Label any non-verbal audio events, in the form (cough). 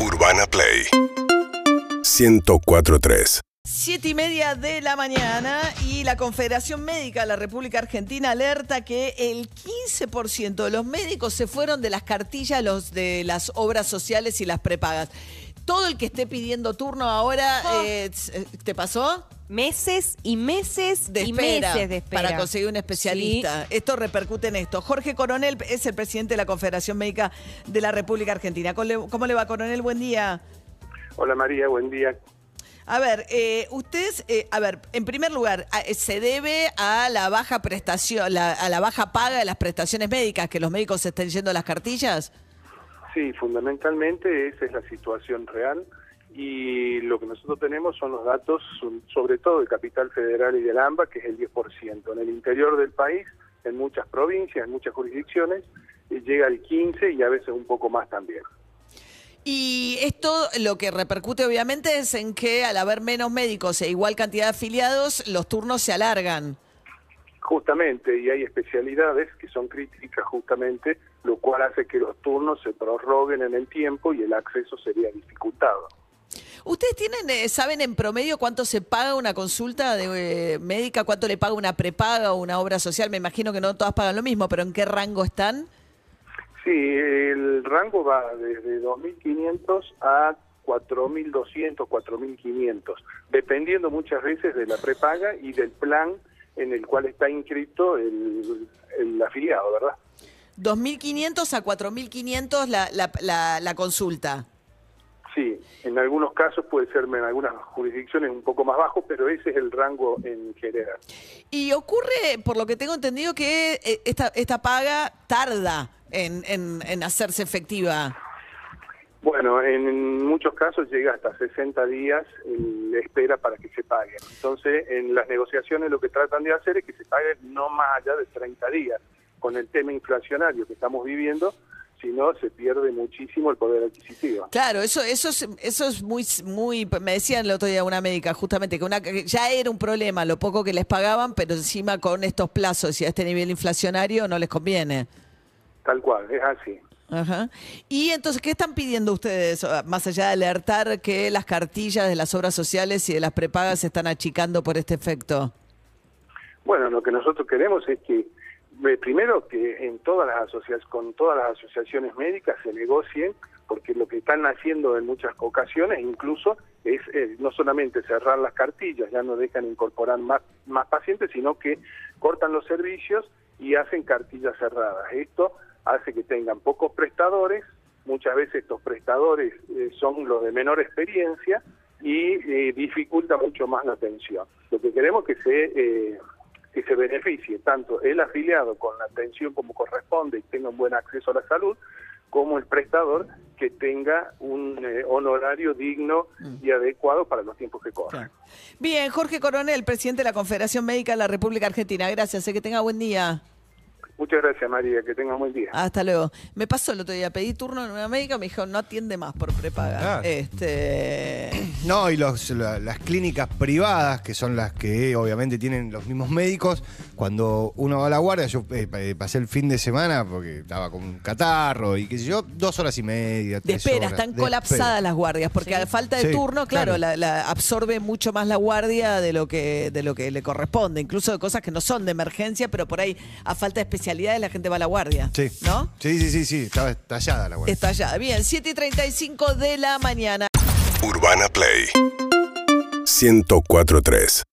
Urbana Play 1043 Siete y media de la mañana y la Confederación Médica de la República Argentina alerta que el 15% de los médicos se fueron de las cartillas los de las obras sociales y las prepagas. Todo el que esté pidiendo turno ahora, Oh. eh, ¿te pasó? Meses y meses De y espera, meses de espera. para conseguir un especialista. Esto repercute en esto. Jorge Coronel es el presidente de la Confederación Médica de la República Argentina. ¿Cómo le- ¿Cómo le va, Coronel? Buen día. Hola María, buen día. A ver, eh, ustedes, eh, a ver, en primer lugar, a- eh, se debe a la baja prestación, la- a la baja paga de las prestaciones médicas, que los médicos se estén yendo a las cartillas. Sí, fundamentalmente esa es la situación real y lo que nosotros tenemos son los datos sobre todo de Capital Federal y del AMBA, que es el 10%. En el interior del país, en muchas provincias, en muchas jurisdicciones, eh, llega al 15 y a veces un poco más también. Y esto lo que repercute obviamente es en que al haber menos médicos e igual cantidad de afiliados, los turnos se alargan. Justamente, y hay especialidades que son críticas justamente, lo cual hace que los turnos se prorroguen en el tiempo y el acceso sería dificultado. ¿Ustedes tienen, eh, saben en promedio cuánto se paga una consulta de, eh, médica, cuánto le paga una prepaga o una obra social? Me imagino que no todas pagan lo mismo, pero ¿en qué rango están? Sí, el rango va desde 2.500 a 4.200, 4.500, dependiendo muchas veces de la prepaga y del plan en el cual está inscrito el, el afiliado, ¿verdad? 2.500 a 4.500 la, la, la, la consulta. En algunos casos puede ser en algunas jurisdicciones un poco más bajo, pero ese es el rango en general. Y ocurre, por lo que tengo entendido, que eh, esta, esta paga tarda en, en, en hacerse efectiva. Bueno, en muchos casos llega hasta 60 días en espera para que se pague. Entonces, en las negociaciones lo que tratan de hacer es que se pague no más allá de 30 días. Con el tema inflacionario que estamos viviendo, si no, se pierde muchísimo el poder adquisitivo. Claro, eso, eso es, eso es muy, muy, me decían el otro día una médica justamente que, una, que ya era un problema lo poco que les pagaban, pero encima con estos plazos y a este nivel inflacionario no les conviene. Tal cual, es así. Ajá. Y entonces, ¿qué están pidiendo ustedes, ah, más allá de alertar que las cartillas de las obras sociales y de las prepagas se están achicando por este efecto? Bueno, lo que nosotros queremos es que, primero, que en todas las asociaciones, con todas las asociaciones médicas se negocien, porque lo que están haciendo en muchas ocasiones incluso es eh, no solamente cerrar las cartillas, ya no dejan incorporar más, más pacientes, sino que cortan los servicios y hacen cartillas cerradas. Esto hace que tengan pocos prestadores, muchas veces estos prestadores eh, son los de menor experiencia y eh, dificulta mucho más la atención. Lo que queremos es que se, que se beneficie tanto el afiliado con la atención como corresponde y tenga un buen acceso a la salud, como el prestador que tenga un eh, honorario digno y adecuado para los tiempos que corren. Bien, Jorge Coronel, presidente de la Confederación Médica de la República Argentina. Gracias, sé que tenga buen día. Muchas gracias María, que tenga un buen día. Hasta luego. Me pasó el otro día, pedí turno en una médica, me dijo, no atiende más por prepaga. Claro. Este, (clears throat) No, y los- la- las clínicas privadas, que son las que obviamente tienen los mismos médicos, cuando uno va a la guardia, yo eh, eh, pasé el fin de semana porque estaba con un catarro y qué sé yo, dos horas y media. de tres espera, horas están de colapsadas espera. las guardias, porque a falta de Sí, turno, claro, claro. La, la absorbe mucho más la guardia de lo que de lo que le corresponde, incluso de cosas que no son de emergencia, pero por ahí a falta de especialidades la gente va a la guardia. Sí. ¿No? Sí, sí, sí, sí, estaba estallada la guardia. Estallada. Bien, 7 y 35 de la mañana. Urbana Play 1043